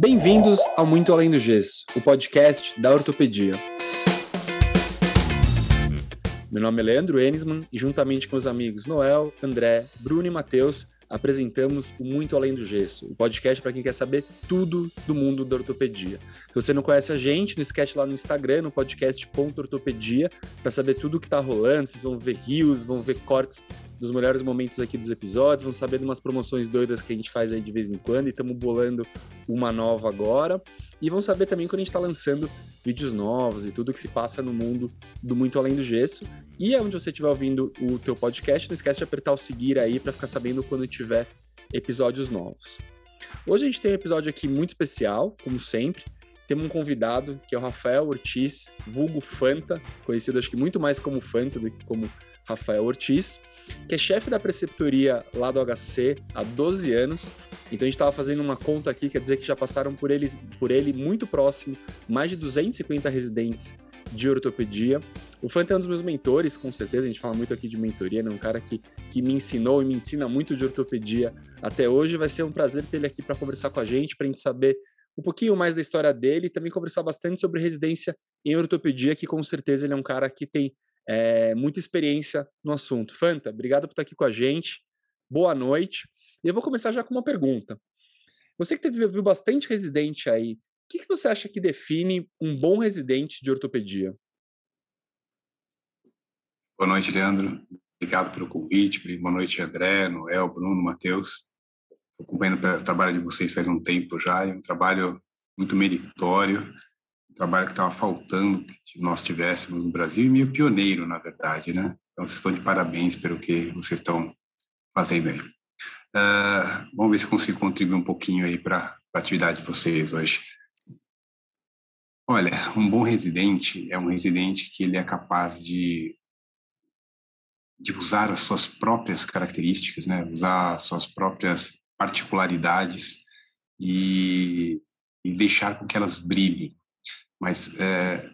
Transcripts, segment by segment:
Bem-vindos ao Muito Além do Gesso, o podcast da ortopedia. Meu nome é Leandro Enisman e, juntamente com os amigos Noel, André, Bruno e Matheus, apresentamos o Muito Além do Gesso, o podcast para quem quer saber tudo do mundo da ortopedia. Se você não conhece a gente, não esquece lá no Instagram, no podcast.ortopedia, para saber tudo o que está rolando. Vocês vão ver rios, vão ver cortes dos melhores momentos aqui dos episódios, vão saber de umas promoções doidas que a gente faz aí de vez em quando e estamos bolando uma nova agora. E vão saber também quando a gente está lançando vídeos novos e tudo que se passa no mundo do Muito Além do Gesso. E onde você estiver ouvindo o teu podcast, não esquece de apertar o seguir aí para ficar sabendo quando tiver episódios novos. Hoje a gente tem um episódio aqui muito especial, como sempre. Temos um convidado que é o Rafael Ortiz, vulgo Fanta, conhecido acho que muito mais como Fanta do que como Rafael Ortiz, que é chefe da preceptoria lá do HC há 12 anos. Então a gente estava fazendo uma conta aqui, quer dizer que já passaram por ele, por ele muito próximo mais de 250 residentes de ortopedia. O Fanta é um dos meus mentores, com certeza, a gente fala muito aqui de mentoria, né? um cara que, que me ensinou e me ensina muito de ortopedia até hoje. Vai ser um prazer ter ele aqui para conversar com a gente, para a gente saber um pouquinho mais da história dele e também conversar bastante sobre residência em ortopedia, que com certeza ele é um cara que tem é, muita experiência no assunto. Fanta, obrigado por estar aqui com a gente. Boa noite. E eu vou começar já com uma pergunta. Você que teve, viu bastante residente aí, o que, que você acha que define um bom residente de ortopedia? Boa noite, Leandro. Obrigado pelo convite. Boa noite, André, Noel, Bruno, Matheus. Estou acompanhando o trabalho de vocês faz um tempo já, é um trabalho muito meritório trabalho que estava faltando que nós tivéssemos no Brasil e meio pioneiro, na verdade, né? Então, vocês estão de parabéns pelo que vocês estão fazendo aí. Uh, vamos ver se consigo contribuir um pouquinho aí para a atividade de vocês hoje. Olha, um bom residente é um residente que ele é capaz de, de usar as suas próprias características, né? Usar as suas próprias particularidades e, e deixar com que elas brilhem mas é,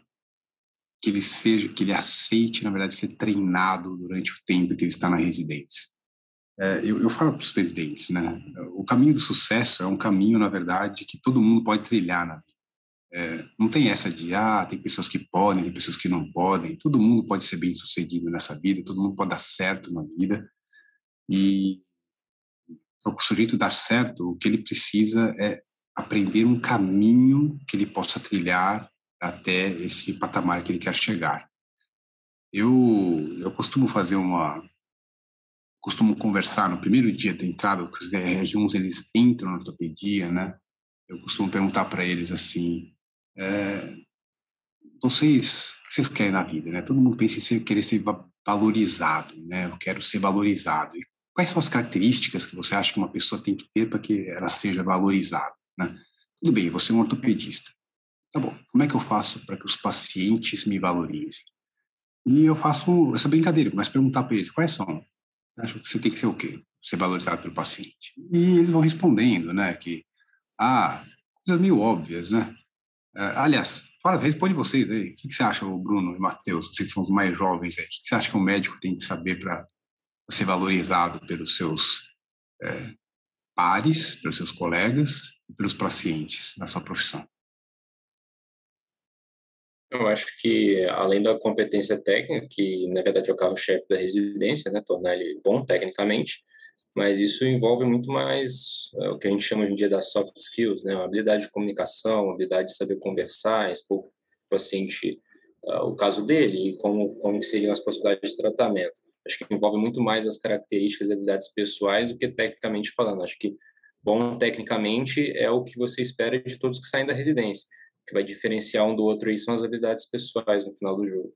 que ele seja, que ele aceite, na verdade, ser treinado durante o tempo que ele está na residência. É, eu, eu, falo para os presidentes, né? O caminho do sucesso é um caminho, na verdade, que todo mundo pode trilhar na vida. É, não tem essa de, ah, tem pessoas que podem, tem pessoas que não podem. Todo mundo pode ser bem sucedido nessa vida, todo mundo pode dar certo na vida. E para o sujeito dar certo, o que ele precisa é aprender um caminho que ele possa trilhar até esse patamar que ele quer chegar. Eu, eu costumo fazer uma costumo conversar no primeiro dia da entrada, os R1 eles entram na ortopedia, né? Eu costumo perguntar para eles assim, é, vocês, o que vocês querem na vida, né? Todo mundo pensa em ser, querer ser valorizado, né? Eu quero ser valorizado. E quais são as características que você acha que uma pessoa tem que ter para que ela seja valorizada, né? Tudo bem, você é um ortopedista. Tá bom, como é que eu faço para que os pacientes me valorizem? E eu faço essa brincadeira, começo a perguntar para eles quais são. Acho que você tem que ser o quê? Ser valorizado pelo paciente. E eles vão respondendo, né, que, ah, coisas meio óbvias, né? Uh, aliás, fala, responde vocês aí. O que, que você acha, Bruno e Matheus, vocês que são os mais jovens aí, o que, que você acha que um médico tem que saber para ser valorizado pelos seus é, pares, pelos seus colegas e pelos pacientes na sua profissão? Eu acho que, além da competência técnica, que na verdade é o carro-chefe da residência, né, tornar ele bom tecnicamente, mas isso envolve muito mais é, o que a gente chama hoje em dia das soft skills, né, habilidade de comunicação, habilidade de saber conversar, expor o paciente uh, o caso dele e como, como seriam as possibilidades de tratamento. Acho que envolve muito mais as características e habilidades pessoais do que tecnicamente falando. Acho que bom tecnicamente é o que você espera de todos que saem da residência que vai diferenciar um do outro aí são as habilidades pessoais no final do jogo.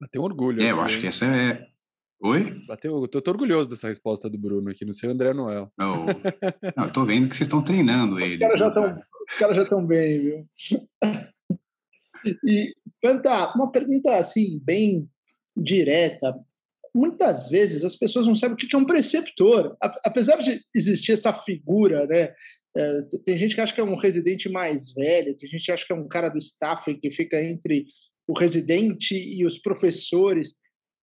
Bateu orgulho. É, eu acho que essa é. Oi? Bateu, eu tô, orgulhoso dessa resposta do Bruno aqui, no seu André Noel. Não, não tô vendo que vocês estão treinando ele. Os caras já estão bem, viu? E, Fanta, uma pergunta assim, bem direta. Muitas vezes as pessoas não sabem o que é um preceptor. Apesar de existir essa figura né, é, tem gente que acha que é um residente mais velho, tem gente que acha que é um cara do staff que fica entre o residente e os professores.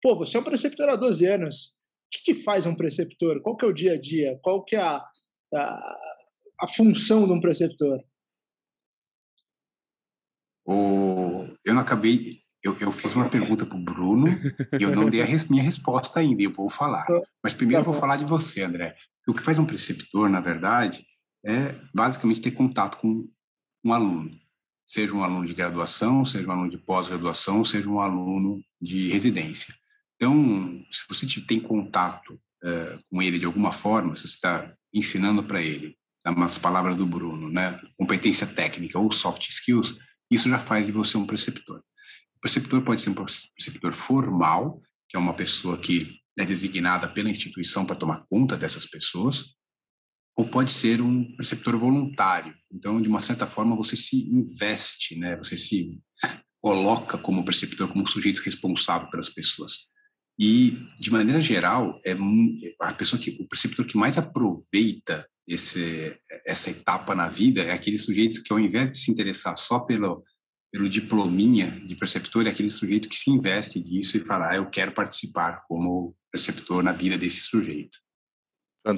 Pô, você é um preceptor há 12 anos. O que, que faz um preceptor? Qual que é o dia a dia? Qual que é a, a, a função de um preceptor? O, eu não acabei. Eu, eu fiz uma pergunta para o Bruno e eu não dei a res, minha resposta ainda, eu vou falar. Mas primeiro tá eu vou falar de você, André. O que faz um preceptor, na verdade, é basicamente ter contato com um aluno, seja um aluno de graduação, seja um aluno de pós-graduação, seja um aluno de residência. Então, se você tem contato uh, com ele de alguma forma, se você está ensinando para ele, nas palavras do Bruno, né, competência técnica ou soft skills, isso já faz de você um preceptor. O preceptor pode ser um preceptor formal, que é uma pessoa que é designada pela instituição para tomar conta dessas pessoas, ou pode ser um preceptor voluntário. Então, de uma certa forma, você se investe, né? Você se coloca como preceptor, como sujeito responsável pelas pessoas. E, de maneira geral, é a pessoa que o preceptor que mais aproveita esse, essa etapa na vida é aquele sujeito que, ao invés de se interessar só pelo, pelo diplominha de preceptor, é aquele sujeito que se investe disso e fala, ah, eu quero participar como preceptor na vida desse sujeito.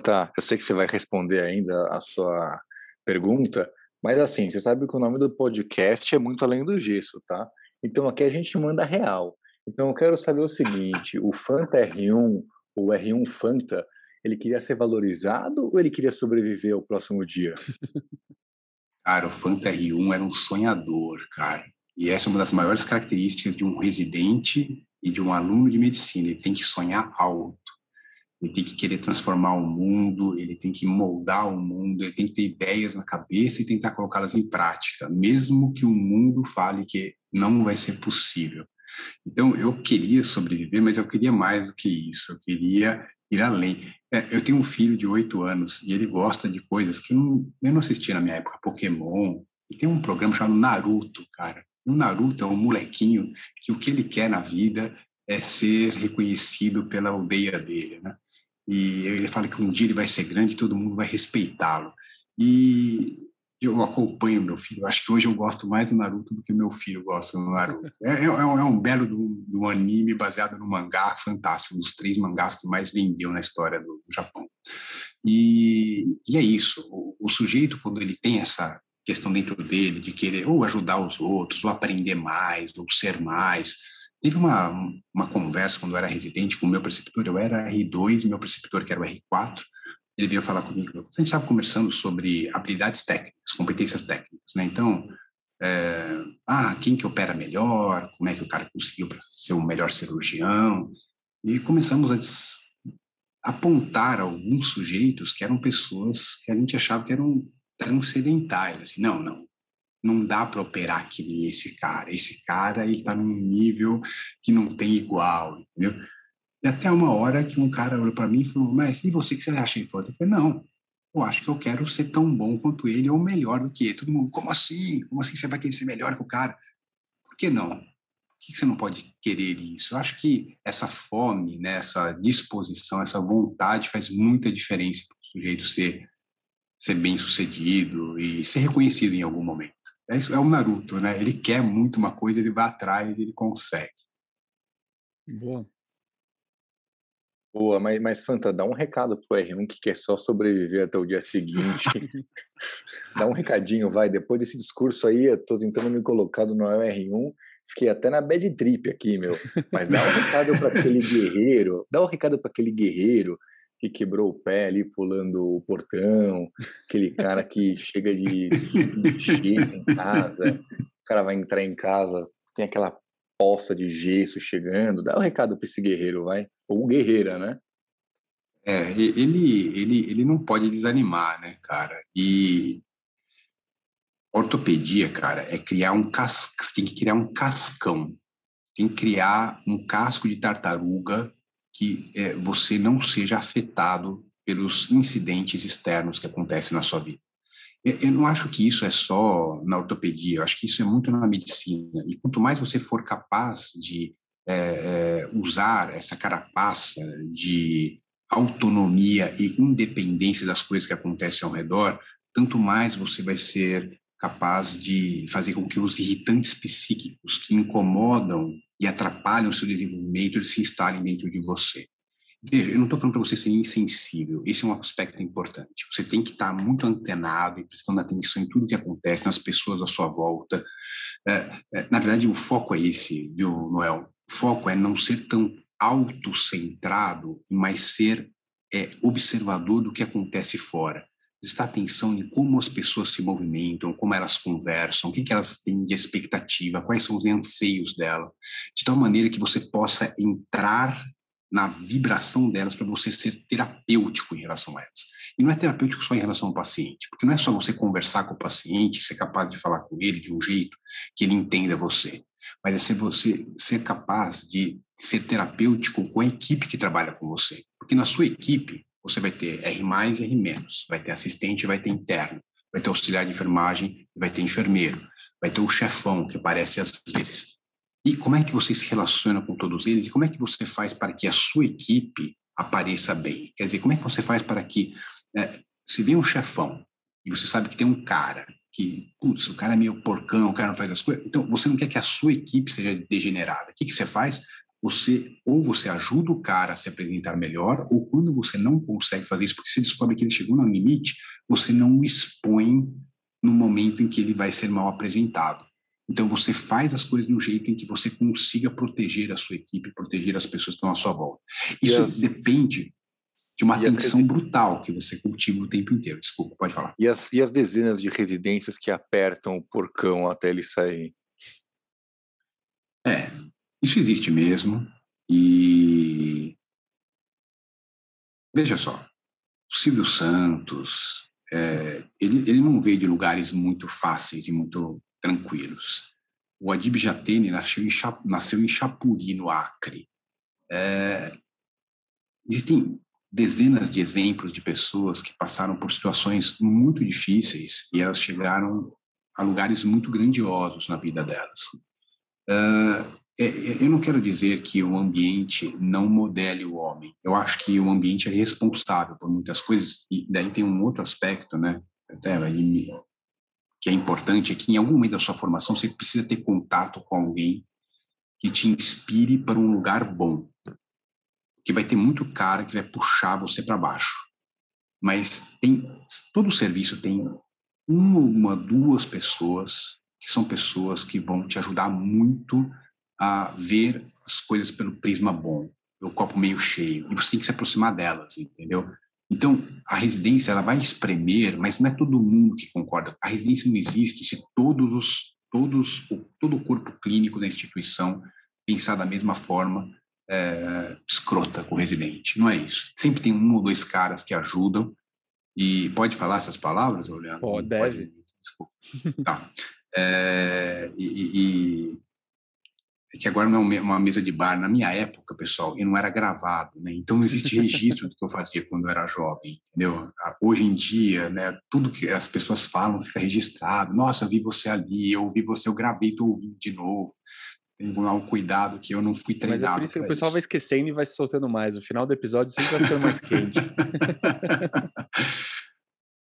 Tá, eu sei que você vai responder ainda a sua pergunta, mas assim, você sabe que o nome do podcast é muito além do gesso, tá? Então aqui a gente manda real. Então eu quero saber o seguinte: o Fanta R1, o R1 Fanta, ele queria ser valorizado ou ele queria sobreviver ao próximo dia? Cara, o Fanta R1 era um sonhador, cara. E essa é uma das maiores características de um residente e de um aluno de medicina. Ele tem que sonhar alto. Ele tem que querer transformar o mundo, ele tem que moldar o mundo, ele tem que ter ideias na cabeça e tentar colocá-las em prática, mesmo que o mundo fale que não vai ser possível. Então, eu queria sobreviver, mas eu queria mais do que isso. Eu queria ir além. É, eu tenho um filho de oito anos e ele gosta de coisas que eu não, eu não assistia na minha época, Pokémon. E tem um programa chamado Naruto, cara. O Naruto é um molequinho que o que ele quer na vida é ser reconhecido pela aldeia dele, né? E ele fala que um dia ele vai ser grande e todo mundo vai respeitá-lo. E eu acompanho meu filho. Acho que hoje eu gosto mais do Naruto do que meu filho gosta do Naruto. É, é, é um é belo do, do, anime baseado no mangá fantástico, um dos três mangás que mais vendeu na história do, do Japão. E, e, é isso. O, o, sujeito, quando ele tem essa questão dentro dele de querer ou ajudar os outros, ou aprender mais, ou ser mais. Teve uma, uma conversa quando eu era residente com o meu preceptor, eu era R2, meu preceptor que era o R4, ele veio falar comigo. A gente estava conversando sobre habilidades técnicas, competências técnicas, né? Então, é, ah, quem que opera melhor, como é que o cara conseguiu ser o melhor cirurgião, e começamos a apontar alguns sujeitos que eram pessoas que a gente achava que eram transcendentais, assim, não, não, não dá para operar que nem esse cara, esse cara ele está num nível que não tem igual, entendeu? E até uma hora que um cara olhou para mim e falou, mas e você, que você acha importante? Eu falei, não, eu acho que eu quero ser tão bom quanto ele ou melhor do que ele. Todo mundo, como assim? Como assim você vai querer ser melhor que o cara? Por que não? Por que você não pode querer isso? Eu acho que essa fome, né, essa disposição, essa vontade faz muita diferença para o sujeito ser, ser bem sucedido e ser reconhecido em algum momento. É, isso, é o Naruto, né? Ele quer muito uma coisa, ele vai atrás, ele consegue. Boa. Boa, mas, mas Fanta, dá um recado pro R1 que quer só sobreviver até o dia seguinte. dá um recadinho, vai. Depois desse discurso aí, eu tô tentando me colocar no R1. Fiquei até na bad trip aqui, meu. Mas dá um recado para aquele guerreiro, dá um recado para aquele guerreiro que quebrou o pé ali pulando o portão, aquele cara que chega de, de em casa, o cara vai entrar em casa, tem aquela poça de gesso chegando, dá um recado para esse guerreiro, vai, ou guerreira, né? É, ele, ele, ele não pode desanimar, né, cara? E ortopedia, cara, é criar um casco, tem que criar um cascão, tem que criar um casco de tartaruga que é, você não seja afetado pelos incidentes externos que acontecem na sua vida. Eu não acho que isso é só na ortopedia, eu acho que isso é muito na medicina. E quanto mais você for capaz de é, é, usar essa carapaça de autonomia e independência das coisas que acontecem ao redor, tanto mais você vai ser capaz de fazer com que os irritantes psíquicos que incomodam e atrapalham o seu desenvolvimento eles se instalem dentro de você. Veja, eu não estou falando para você ser insensível, esse é um aspecto importante. Você tem que estar muito antenado e prestando atenção em tudo que acontece, nas pessoas à sua volta. É, é, na verdade, o foco é esse, viu, Noel? O foco é não ser tão autocentrado, mas ser é, observador do que acontece fora. Prestar atenção em como as pessoas se movimentam, como elas conversam, o que, que elas têm de expectativa, quais são os anseios dela, de tal maneira que você possa entrar na vibração delas para você ser terapêutico em relação a elas. E não é terapêutico só em relação ao paciente, porque não é só você conversar com o paciente, ser capaz de falar com ele de um jeito que ele entenda você, mas é ser você ser capaz de ser terapêutico com a equipe que trabalha com você. Porque na sua equipe, você vai ter R+, e R-, vai ter assistente, vai ter interno, vai ter auxiliar de enfermagem, vai ter enfermeiro, vai ter o chefão, que aparece às vezes, e como é que você se relaciona com todos eles? E como é que você faz para que a sua equipe apareça bem? Quer dizer, como é que você faz para que, é, se vem um chefão e você sabe que tem um cara que, putz, o cara é meio porcão, o cara não faz as coisas, então você não quer que a sua equipe seja degenerada. O que, que você faz? Você, ou você ajuda o cara a se apresentar melhor, ou quando você não consegue fazer isso, porque você descobre que ele chegou no limite, você não o expõe no momento em que ele vai ser mal apresentado. Então, você faz as coisas de um jeito em que você consiga proteger a sua equipe, proteger as pessoas que estão à sua volta. Isso as... depende de uma atenção as... brutal que você cultiva o tempo inteiro. Desculpa, pode falar. E as, e as dezenas de residências que apertam o porcão até ele sair? É, isso existe mesmo. E. Veja só, o Silvio Santos, é, ele, ele não veio de lugares muito fáceis e muito tranquilos. O Adib Jatene nasceu em, nasceu em Chapuri, no Acre. É, existem dezenas de exemplos de pessoas que passaram por situações muito difíceis e elas chegaram a lugares muito grandiosos na vida delas. Uh, eu não quero dizer que o ambiente não modele o homem. Eu acho que o ambiente é responsável por muitas coisas e daí tem um outro aspecto, né? Até que é importante é que em algum momento da sua formação você precisa ter contato com alguém que te inspire para um lugar bom. Que vai ter muito cara que vai puxar você para baixo. Mas tem todo serviço tem uma, uma, duas pessoas que são pessoas que vão te ajudar muito a ver as coisas pelo prisma bom, o copo meio cheio. E você tem que se aproximar delas, entendeu? Então, a residência ela vai espremer, mas não é todo mundo que concorda. A residência não existe se todos os, todos, todo o corpo clínico da instituição pensar da mesma forma é, escrota com o residente. Não é isso. Sempre tem um ou dois caras que ajudam. E pode falar essas palavras, Leandro? Pode, deve. Desculpa. Tá. É, e, é que agora não é uma mesa de bar. Na minha época, pessoal, e não era gravado, né? Então não existe registro do que eu fazia quando eu era jovem, entendeu? Hoje em dia, né? Tudo que as pessoas falam fica registrado. Nossa, eu vi você ali, eu vi você, eu gravei, estou ouvindo de novo. Tem um cuidado que eu não fui treinado. Mas é por isso que o pessoal isso. vai esquecendo e vai se soltando mais. No final do episódio sempre vai ficando mais quente.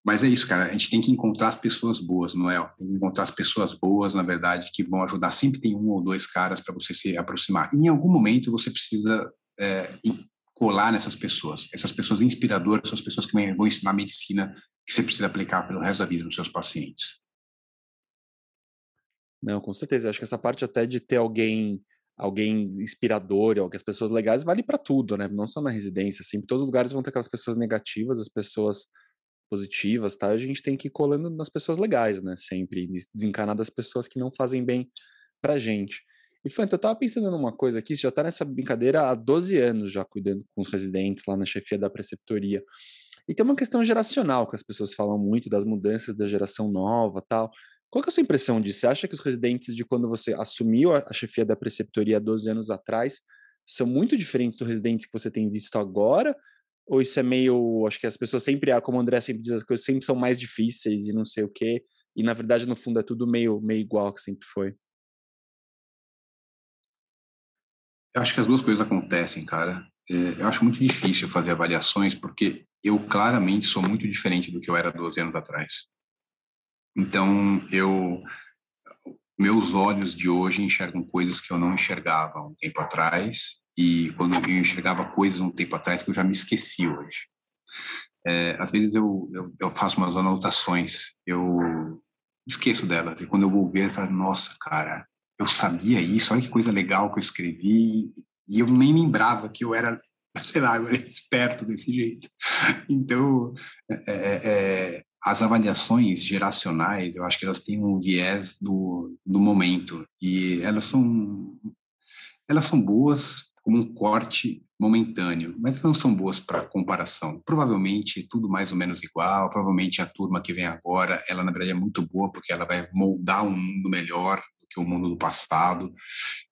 Mas é isso, cara. A gente tem que encontrar as pessoas boas, é? Tem que encontrar as pessoas boas, na verdade, que vão ajudar. Sempre tem um ou dois caras para você se aproximar. Em algum momento você precisa é, colar nessas pessoas. Essas pessoas inspiradoras são as pessoas que vão ensinar medicina que você precisa aplicar pelo resto da vida nos seus pacientes. Não, com certeza. Acho que essa parte até de ter alguém alguém inspirador, ou que as pessoas legais vale para tudo, né? Não só na residência, assim, todos os lugares vão ter aquelas pessoas negativas, as pessoas positivas, tá? A gente tem que ir colando nas pessoas legais, né? Sempre desencanar das pessoas que não fazem bem pra gente. E Fanta, eu tava pensando numa coisa aqui, você já tá nessa brincadeira há 12 anos já cuidando com os residentes lá na chefia da preceptoria. E tem uma questão geracional que as pessoas falam muito das mudanças da geração nova, tal. Qual é a sua impressão disso? Você acha que os residentes de quando você assumiu a chefia da preceptoria 12 anos atrás são muito diferentes dos residentes que você tem visto agora? Ou isso é meio. Acho que as pessoas sempre, ah, como o André sempre diz, as coisas sempre são mais difíceis e não sei o quê. E na verdade, no fundo, é tudo meio, meio igual que sempre foi. Eu acho que as duas coisas acontecem, cara. É, eu acho muito difícil fazer avaliações, porque eu claramente sou muito diferente do que eu era 12 anos atrás. Então, eu. Meus olhos de hoje enxergam coisas que eu não enxergava um tempo atrás e quando eu enxergava coisas um tempo atrás que eu já me esqueci hoje. É, às vezes eu, eu, eu, faço umas anotações, eu esqueço delas, e quando eu vou ver, eu falo, nossa, cara, eu sabia isso, olha que coisa legal que eu escrevi, e eu nem lembrava que eu era, sei lá, eu era esperto desse jeito. Então, é, é, é, as avaliações geracionais, eu acho que elas têm um viés do, do momento, e elas são, elas são boas como um corte momentâneo, mas não são boas para comparação. Provavelmente tudo mais ou menos igual, provavelmente a turma que vem agora, ela na verdade é muito boa porque ela vai moldar um mundo melhor do que o mundo do passado.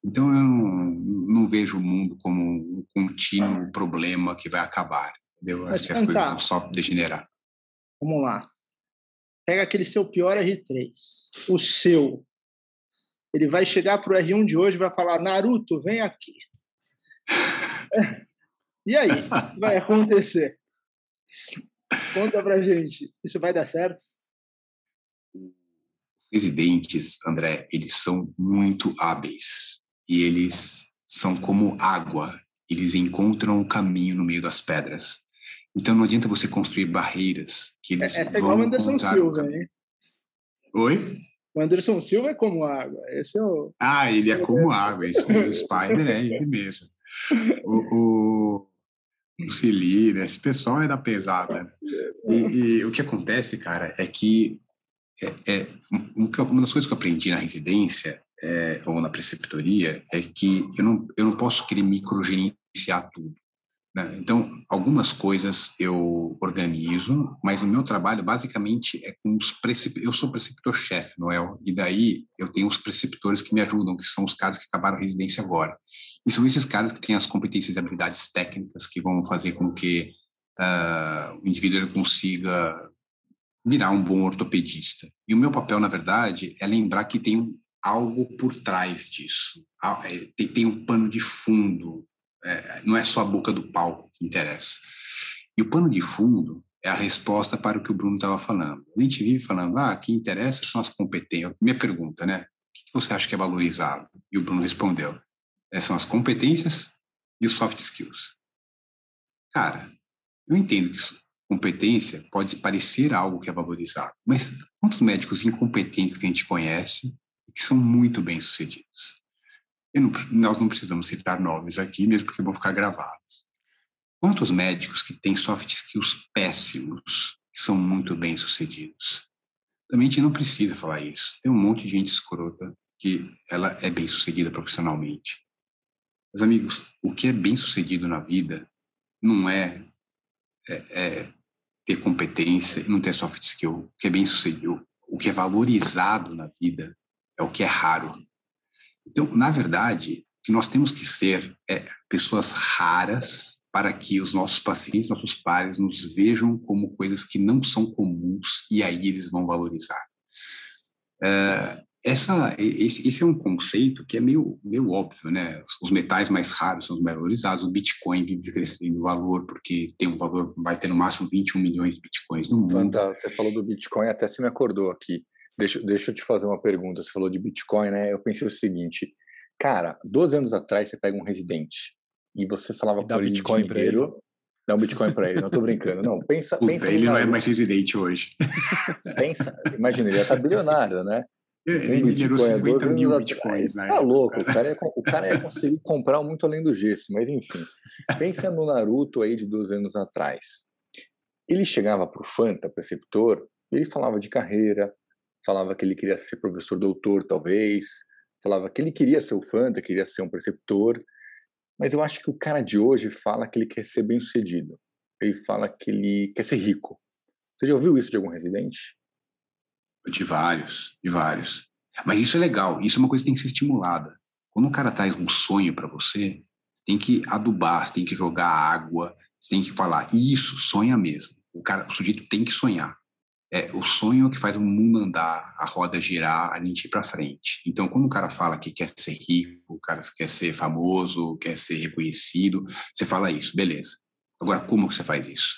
Então eu não, não vejo o mundo como um contínuo problema que vai acabar. Entendeu? Acho que as coisas vão só degenerar. Vamos lá. Pega aquele seu pior R3, o seu. Ele vai chegar para o R1 de hoje e vai falar: Naruto, vem aqui. E aí, vai acontecer? Conta pra gente. Isso vai dar certo? Os residentes, André, eles são muito hábeis. E eles são como água. Eles encontram o caminho no meio das pedras. Então não adianta você construir barreiras que eles Essa é vão é igual o Anderson Silva, hein? Oi? O Anderson Silva é como água. Esse é o... Ah, ele é como água. Isso, o Spider é ele mesmo o, o, o Cili, né? Esse pessoal é da pesada. E, e, o que acontece, cara, é que é, é, uma das coisas que eu aprendi na residência é, ou na preceptoria é que eu não, eu não posso querer microgerenciar tudo. Né? Então, algumas coisas eu organizo, mas o meu trabalho basicamente é com os preceptores. Eu sou preceptor-chefe, Noel, e daí eu tenho os preceptores que me ajudam, que são os caras que acabaram a residência agora. E são esses caras que têm as competências e habilidades técnicas que vão fazer com que uh, o indivíduo consiga virar um bom ortopedista. E o meu papel, na verdade, é lembrar que tem algo por trás disso. É, tem, tem um pano de fundo é, não é só a boca do palco que interessa. E o pano de fundo é a resposta para o que o Bruno estava falando. A gente vive falando, ah, o que interessa são as competências. Minha pergunta, né? O que você acha que é valorizado? E o Bruno respondeu, é, são as competências e os soft skills. Cara, eu entendo que competência pode parecer algo que é valorizado, mas quantos médicos incompetentes que a gente conhece que são muito bem sucedidos? Não, nós não precisamos citar nomes aqui, mesmo porque vão ficar gravados. Quantos médicos que têm soft skills péssimos são muito bem sucedidos? Também a gente não precisa falar isso. Tem um monte de gente escrota que ela é bem sucedida profissionalmente. Meus amigos, o que é bem sucedido na vida não é, é, é ter competência e não ter soft skill. O que é bem sucedido, o que é valorizado na vida é o que é raro. Então, na verdade, o que nós temos que ser é pessoas raras para que os nossos pacientes, nossos pares, nos vejam como coisas que não são comuns e aí eles vão valorizar. Uh, essa, esse, esse, é um conceito que é meio, meio óbvio, né? Os metais mais raros são os mais valorizados, o Bitcoin vive crescendo valor porque tem um valor, vai ter no máximo 21 milhões de Bitcoins no mundo. Fantástico. Você falou do Bitcoin, até se me acordou aqui. Deixa, deixa eu te fazer uma pergunta. Você falou de Bitcoin, né? Eu pensei o seguinte, cara, 12 anos atrás você pega um residente e você falava para ele Bitcoin para ele. Dá um Bitcoin para ele, não tô brincando. Não, pensa, pensa Ele não é mais residente hoje. Pensa, imagina, ele já tá bilionário, né? Ele minerou 50 mil bitcoins, né? Tá louco, o cara, ia, o cara ia conseguir comprar muito além do gesso, mas enfim. Pensa no Naruto aí de 12 anos atrás. Ele chegava pro Fanta, preceptor, ele falava de carreira, falava que ele queria ser professor doutor, talvez, falava que ele queria ser o Fanta, queria ser um preceptor, mas eu acho que o cara de hoje fala que ele quer ser bem sucedido. Ele fala que ele quer ser rico. Você já ouviu isso de algum residente? De vários, de vários. Mas isso é legal, isso é uma coisa que tem que ser estimulada. Quando o cara traz um sonho para você, você tem que adubar, você tem que jogar água, você tem que falar, isso, sonha mesmo. O cara, o sujeito tem que sonhar é, o sonho que faz o mundo andar, a roda girar, a gente ir para frente. Então, quando o cara fala que quer ser rico, o cara quer ser famoso, quer ser reconhecido, você fala isso, beleza. Agora, como que você faz isso?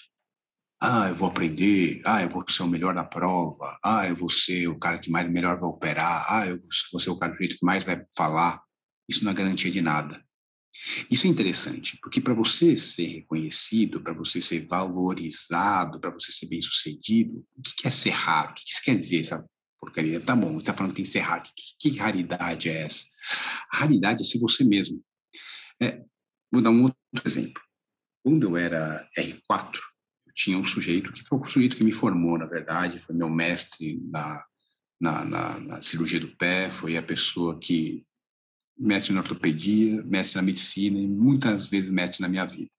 Ah, eu vou aprender. Ah, eu vou ser o melhor na prova. Ah, eu vou ser o cara que mais melhor vai operar. Ah, eu vou ser o cara do jeito que mais vai falar. Isso não é garantia de nada. Isso é interessante, porque para você ser reconhecido, para você ser valorizado, para você ser bem-sucedido, o que é ser raro? O que isso quer dizer, essa porcaria? Tá bom, você está falando que tem que ser raro. Que, que, raridade é essa? A raridade é ser você mesmo. É, vou dar um outro exemplo. Quando eu era R4, eu tinha um sujeito, que foi o sujeito que me formou, na verdade, foi meu mestre na, na, na, na cirurgia do pé, foi a pessoa que mestre na ortopedia, mestre na medicina e muitas vezes mestre na minha vida.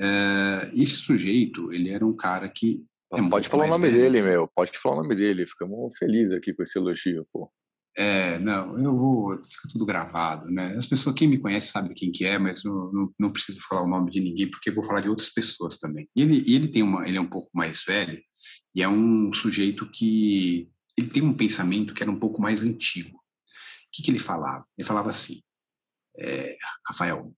É, esse sujeito, ele era um cara que. É pode falar o nome velho. dele, meu. Pode falar o nome dele. Ficamos felizes aqui com esse elogio, pô. É, não, eu vou. Fica tudo gravado, né? As pessoas, quem me conhece sabe quem que é, mas eu não, não preciso falar o nome de ninguém, porque eu vou falar de outras pessoas também. E ele, ele tem uma. Ele é um pouco mais velho e é um sujeito que. Ele tem um pensamento que era um pouco mais antigo que, que ele falava? Ele falava assim, é, Rafael,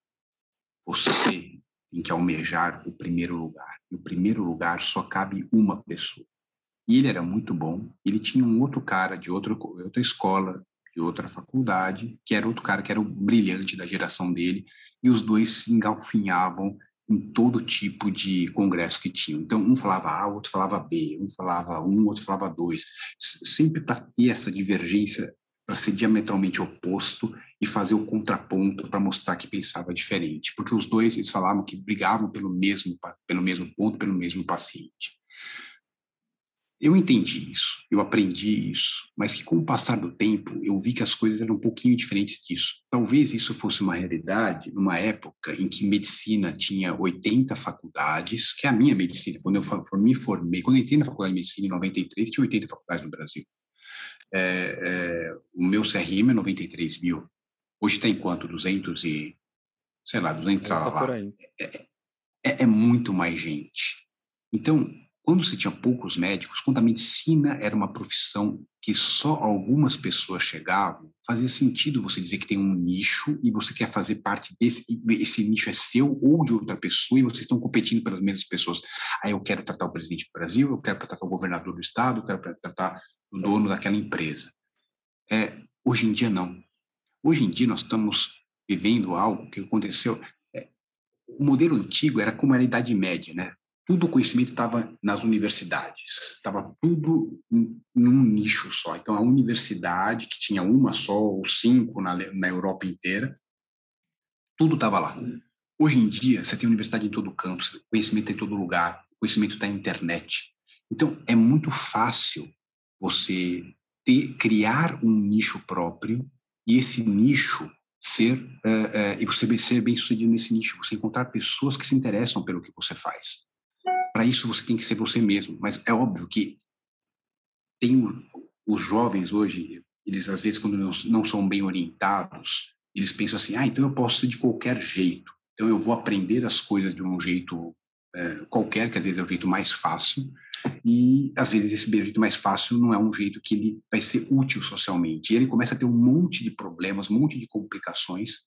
você tem que almejar o primeiro lugar. E o primeiro lugar só cabe uma pessoa. E ele era muito bom. Ele tinha um outro cara de outro, outra escola, de outra faculdade, que era outro cara que era o brilhante da geração dele. E os dois se engalfinhavam em todo tipo de congresso que tinham. Então, um falava A, o outro falava B, um falava um, outro falava dois. Sempre para ter essa divergência para ser diametralmente oposto e fazer o contraponto para mostrar que pensava diferente, porque os dois eles falavam que brigavam pelo mesmo pelo mesmo ponto, pelo mesmo paciente. Eu entendi isso, eu aprendi isso, mas que com o passar do tempo eu vi que as coisas eram um pouquinho diferentes disso. Talvez isso fosse uma realidade numa época em que medicina tinha 80 faculdades, que é a minha medicina. Quando eu me formei, quando eu entrei na faculdade de medicina em 93, tinha 80 faculdades no Brasil é, é, o meu CRM é 93 mil. Hoje está em quanto? 200 e... sei lá, 200 tá lá. É, é, é muito mais gente. Então, quando você tinha poucos médicos, quando a medicina era uma profissão que só algumas pessoas chegavam, fazia sentido você dizer que tem um nicho e você quer fazer parte desse, esse nicho é seu ou de outra pessoa e vocês estão competindo pelas mesmas pessoas. Aí eu quero tratar o presidente do Brasil, eu quero tratar o governador do estado, eu quero tratar o dono daquela empresa. É, hoje em dia, não. Hoje em dia, nós estamos vivendo algo que aconteceu. É, o modelo antigo era como era a Idade Média, né? Tudo o conhecimento estava nas universidades, estava tudo em, num nicho só. Então, a universidade, que tinha uma só ou cinco na, na Europa inteira, tudo estava lá. Hoje em dia, você tem universidade em todo canto, conhecimento em todo lugar, conhecimento está na internet. Então, é muito fácil você ter, criar um nicho próprio e esse nicho ser uh, uh, e você ser bem sucedido nesse nicho, você encontrar pessoas que se interessam pelo que você faz. Para isso você tem que ser você mesmo, mas é óbvio que tem os jovens hoje, eles às vezes quando não, não são bem orientados, eles pensam assim, ah, então eu posso ser de qualquer jeito, então eu vou aprender as coisas de um jeito é, qualquer, que às vezes é o jeito mais fácil, e às vezes esse jeito mais fácil não é um jeito que ele vai ser útil socialmente. E ele começa a ter um monte de problemas, um monte de complicações,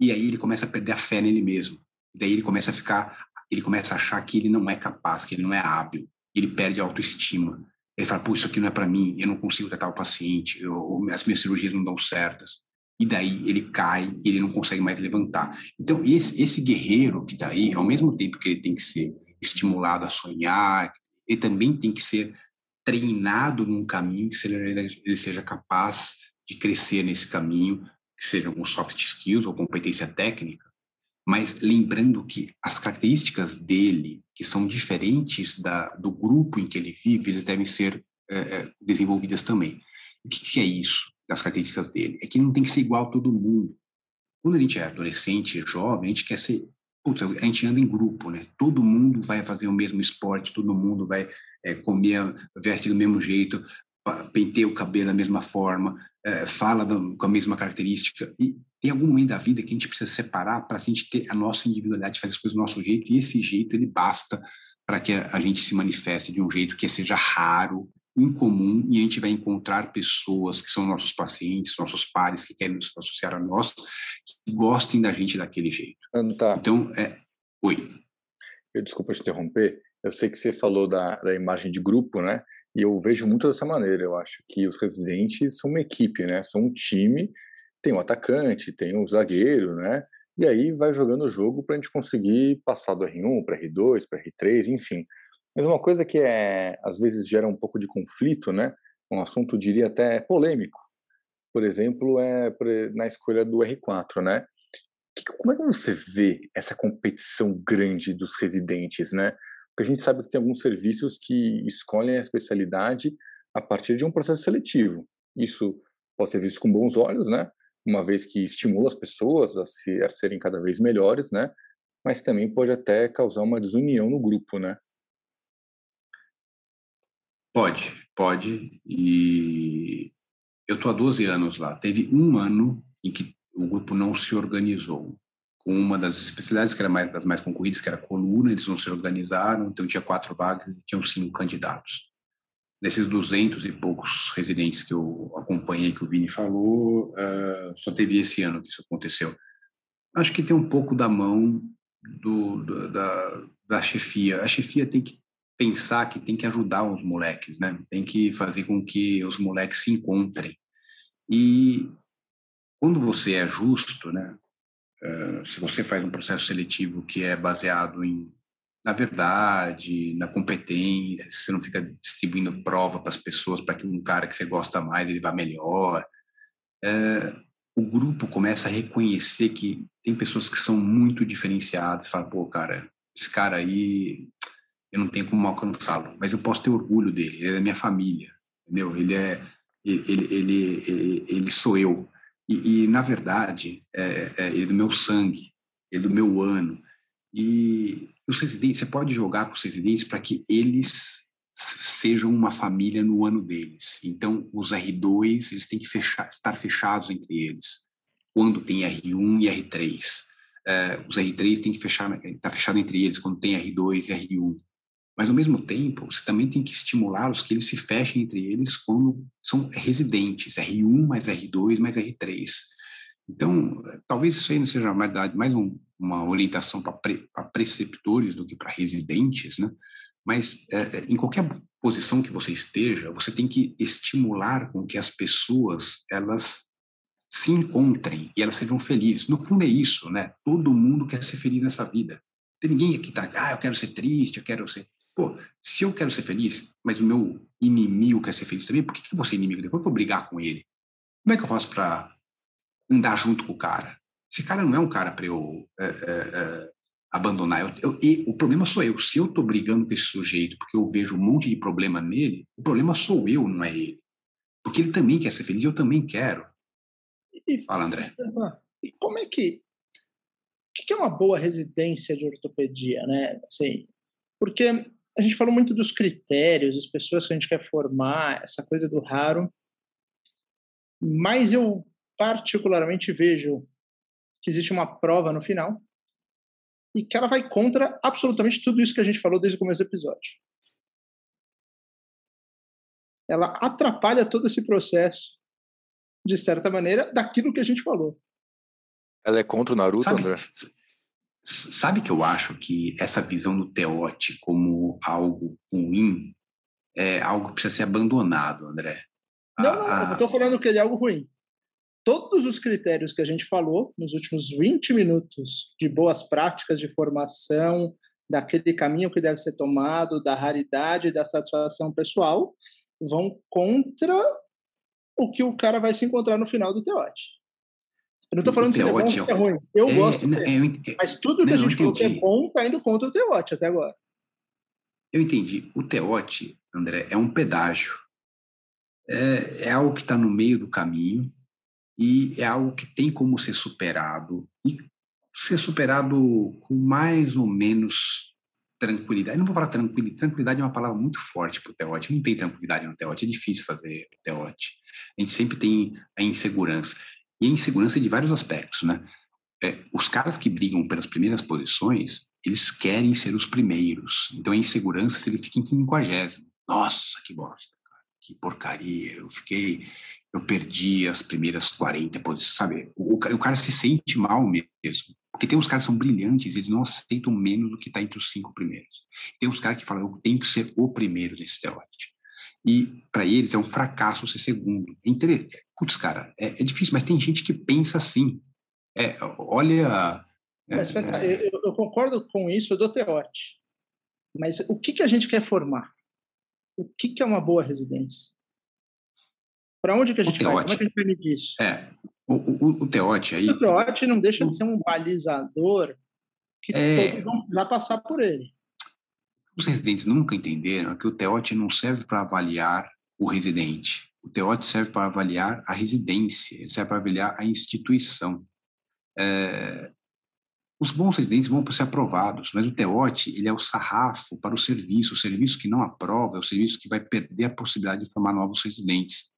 e aí ele começa a perder a fé nele mesmo. Daí ele começa a ficar, ele começa a achar que ele não é capaz, que ele não é hábil, ele perde a autoestima. Ele fala, pô, isso aqui não é para mim, eu não consigo tratar o paciente, eu, as minhas cirurgias não dão certas e daí ele cai ele não consegue mais levantar. Então, esse, esse guerreiro que está aí, ao mesmo tempo que ele tem que ser estimulado a sonhar, ele também tem que ser treinado num caminho que ele seja capaz de crescer nesse caminho, que seja com soft skills ou competência técnica, mas lembrando que as características dele, que são diferentes da, do grupo em que ele vive, eles devem ser é, desenvolvidas também. O que, que é isso? Das características dele, é que não tem que ser igual a todo mundo. Quando a gente é adolescente, jovem, a gente quer ser. A gente anda em grupo, né? Todo mundo vai fazer o mesmo esporte, todo mundo vai é, comer, veste do mesmo jeito, penteia o cabelo da mesma forma, é, fala com a mesma característica. E tem algum momento da vida que a gente precisa separar para a gente ter a nossa individualidade, fazer as coisas do nosso jeito, e esse jeito ele basta para que a gente se manifeste de um jeito que seja raro, incomum e a gente vai encontrar pessoas que são nossos pacientes, nossos pares que querem se associar a nós, que gostem da gente daquele jeito. Tá. Então, é... Oi. Eu desculpa te interromper. Eu sei que você falou da, da imagem de grupo, né? E eu vejo muito dessa maneira. Eu acho que os residentes são uma equipe, né? São um time. Tem o um atacante, tem o um zagueiro, né? E aí vai jogando o jogo para a gente conseguir passar do R1 para R2, para R3, enfim. Mas uma coisa que é, às vezes gera um pouco de conflito, né? Um assunto, diria até polêmico. Por exemplo, é na escolha do R4, né? Como é que você vê essa competição grande dos residentes, né? Porque a gente sabe que tem alguns serviços que escolhem a especialidade a partir de um processo seletivo. Isso pode ser visto com bons olhos, né? Uma vez que estimula as pessoas a, se, a serem cada vez melhores, né? Mas também pode até causar uma desunião no grupo, né? Pode, pode. E eu estou há 12 anos lá. Teve um ano em que o grupo não se organizou. Com uma das especialidades que era mais, das mais concorridas, que era coluna, eles não se organizaram, então tinha quatro vagas e tinham cinco candidatos. Desses 200 e poucos residentes que eu acompanhei, que o Vini falou, uh, só teve esse ano que isso aconteceu. Acho que tem um pouco da mão do, do, da, da chefia. A chefia tem que pensar que tem que ajudar os moleques, né? Tem que fazer com que os moleques se encontrem. E quando você é justo, né? Uh, se você faz um processo seletivo que é baseado em na verdade, na competência, você não fica distribuindo prova para as pessoas para que um cara que você gosta mais ele vá melhor. É, o grupo começa a reconhecer que tem pessoas que são muito diferenciadas. Fala, pô, cara, esse cara aí eu não tenho como alcançá-lo, mas eu posso ter orgulho dele, ele é da minha família, entendeu? Ele é, ele, ele, ele, ele sou eu. E, e na verdade, é, é, ele é do meu sangue, ele é do meu ano. E os residentes, você pode jogar com os residentes para que eles sejam uma família no ano deles. Então, os R2, eles têm que fechar, estar fechados entre eles, quando tem R1 e R3. É, os R3 têm que fechar, estar tá fechado entre eles quando tem R2 e R1. Mas, ao mesmo tempo, você também tem que estimulá-los que eles se fechem entre eles quando são residentes, R1 mais R2 mais R3. Então, talvez isso aí não seja, na verdade, mais um, uma orientação para pre, preceptores do que para residentes, né? Mas é, é, em qualquer posição que você esteja, você tem que estimular com que as pessoas elas se encontrem e elas sejam felizes. No fundo é isso, né? Todo mundo quer ser feliz nessa vida. Tem ninguém que tá, ah, eu quero ser triste, eu quero ser Pô, se eu quero ser feliz, mas o meu inimigo quer ser feliz também, por que, que eu vou ser inimigo depois? Eu vou brigar com ele. Como é que eu faço para andar junto com o cara? Esse cara não é um cara para eu é, é, é, abandonar. Eu, eu, o problema sou eu. Se eu estou brigando com esse sujeito porque eu vejo um monte de problema nele, o problema sou eu, não é ele. Porque ele também quer ser feliz e eu também quero. E, Fala, André. E como é que. O que é uma boa residência de ortopedia, né? Assim, porque a gente falou muito dos critérios, as pessoas que a gente quer formar, essa coisa do raro, mas eu particularmente vejo que existe uma prova no final e que ela vai contra absolutamente tudo isso que a gente falou desde o começo do episódio. Ela atrapalha todo esse processo, de certa maneira, daquilo que a gente falou. Ela é contra o Naruto, sabe, André? Sabe que eu acho que essa visão do Teote como algo ruim é algo que precisa ser abandonado, André. Não, não, a... eu estou falando que ele é algo ruim todos os critérios que a gente falou nos últimos 20 minutos de boas práticas de formação, daquele caminho que deve ser tomado, da raridade, da satisfação pessoal, vão contra o que o cara vai se encontrar no final do teote. Eu não estou falando que é bom, que é ruim. Eu é, gosto dele. É, mas tudo que a gente falou que é bom está indo contra o teote até agora. Eu entendi. O teote, André, é um pedágio. É, é algo que está no meio do caminho e é algo que tem como ser superado e ser superado com mais ou menos tranquilidade. não vou falar tranquilidade, tranquilidade é uma palavra muito forte para o teote. Não tem tranquilidade no teote, é difícil fazer teote. A gente sempre tem a insegurança. E a insegurança de vários aspectos, né? É, os caras que brigam pelas primeiras posições, eles querem ser os primeiros. Então a insegurança se ele fica em quinquagésimo. Nossa, que bosta, que porcaria. Eu fiquei, eu perdi as primeiras 40 posições, sabe? O, o, cara se sente mal mesmo. Porque tem uns caras que são brilhantes, eles não aceitam menos do que está entre os cinco primeiros. Tem uns caras que falam, eu tenho que ser o primeiro nesse teórico. E para eles é um fracasso ser segundo. Entre... Putz, cara, é, é, difícil, mas tem gente que pensa assim. É, olha Mas, é, eu, eu, concordo com isso do Teote. Mas o que, que a gente quer formar? O que, que é uma boa residência? Para onde que a gente vai? Como é que a gente vai medir isso? É, o, o, o Teote aí... O Teote não deixa de ser um balizador que é... todos vão precisar passar por ele. Os residentes nunca entenderam que o Teote não serve para avaliar o residente. O Teote serve para avaliar a residência, serve para avaliar a instituição. É, os bons residentes vão ser aprovados, mas o TEOT ele é o sarrafo para o serviço. O serviço que não aprova é o serviço que vai perder a possibilidade de formar novos residentes.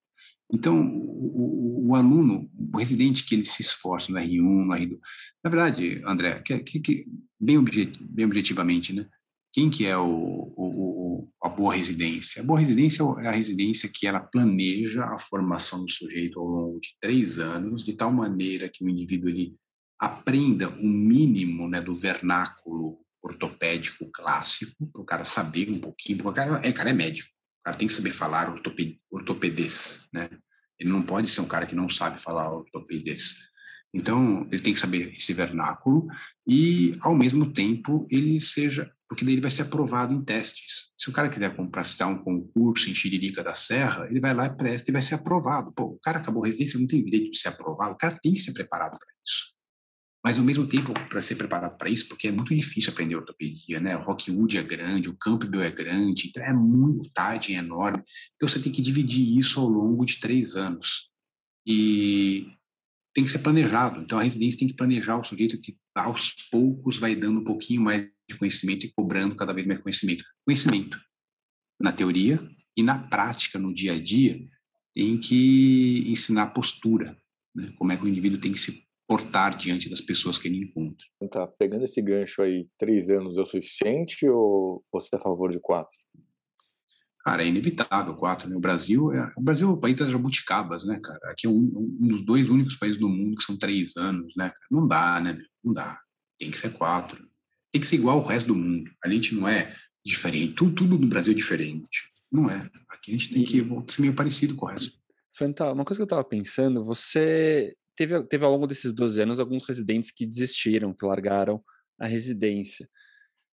Então, o, o, o aluno, o residente que ele se esforça no R1, no R2... Na verdade, André, que, que, que bem, objet, bem objetivamente, né? Quem que é o, o, a boa residência? A boa residência é a residência que ela planeja a formação do sujeito ao longo de três anos, de tal maneira que o indivíduo ele aprenda o mínimo né, do vernáculo ortopédico clássico, para o cara saber um pouquinho, porque o cara é, cara é médico, o cara tem que saber falar ortoped, ortopedês, né? Ele não pode ser um cara que não sabe falar ortopedês. Então, ele tem que saber esse vernáculo e, ao mesmo tempo, ele seja. Porque daí ele vai ser aprovado em testes. Se o cara quiser prestar um concurso em Xiririca da Serra, ele vai lá e presta e vai ser aprovado. Pô, o cara acabou a residência, não tem direito de ser aprovado, o cara tem que ser preparado para isso. Mas, ao mesmo tempo, para ser preparado para isso, porque é muito difícil aprender ortopedia, né? O Rockwood é grande, o Campbell é grande, então é muito, Tadin é enorme. Então, você tem que dividir isso ao longo de três anos. E tem que ser planejado. Então, a residência tem que planejar o sujeito que, aos poucos, vai dando um pouquinho mais de conhecimento e cobrando cada vez mais conhecimento. Conhecimento na teoria e na prática, no dia a dia, tem que ensinar postura, né? como é que o indivíduo tem que se portar diante das pessoas que ele encontra. Então tá, pegando esse gancho aí, três anos é o suficiente ou você é a favor de quatro? Cara, é inevitável quatro, né? O Brasil é, o Brasil é o país das jabuticabas, né, cara? Aqui é um, um, dos dois únicos países do mundo que são três anos, né? Não dá, né? Não dá. Tem que ser quatro. Tem que ser igual ao resto do mundo. A gente não é diferente. Tudo, tudo no Brasil é diferente. Não é. Aqui a gente tem que ser meio parecido com o resto. Fanta, uma coisa que eu tava pensando, você teve, teve ao longo desses 12 anos alguns residentes que desistiram, que largaram a residência.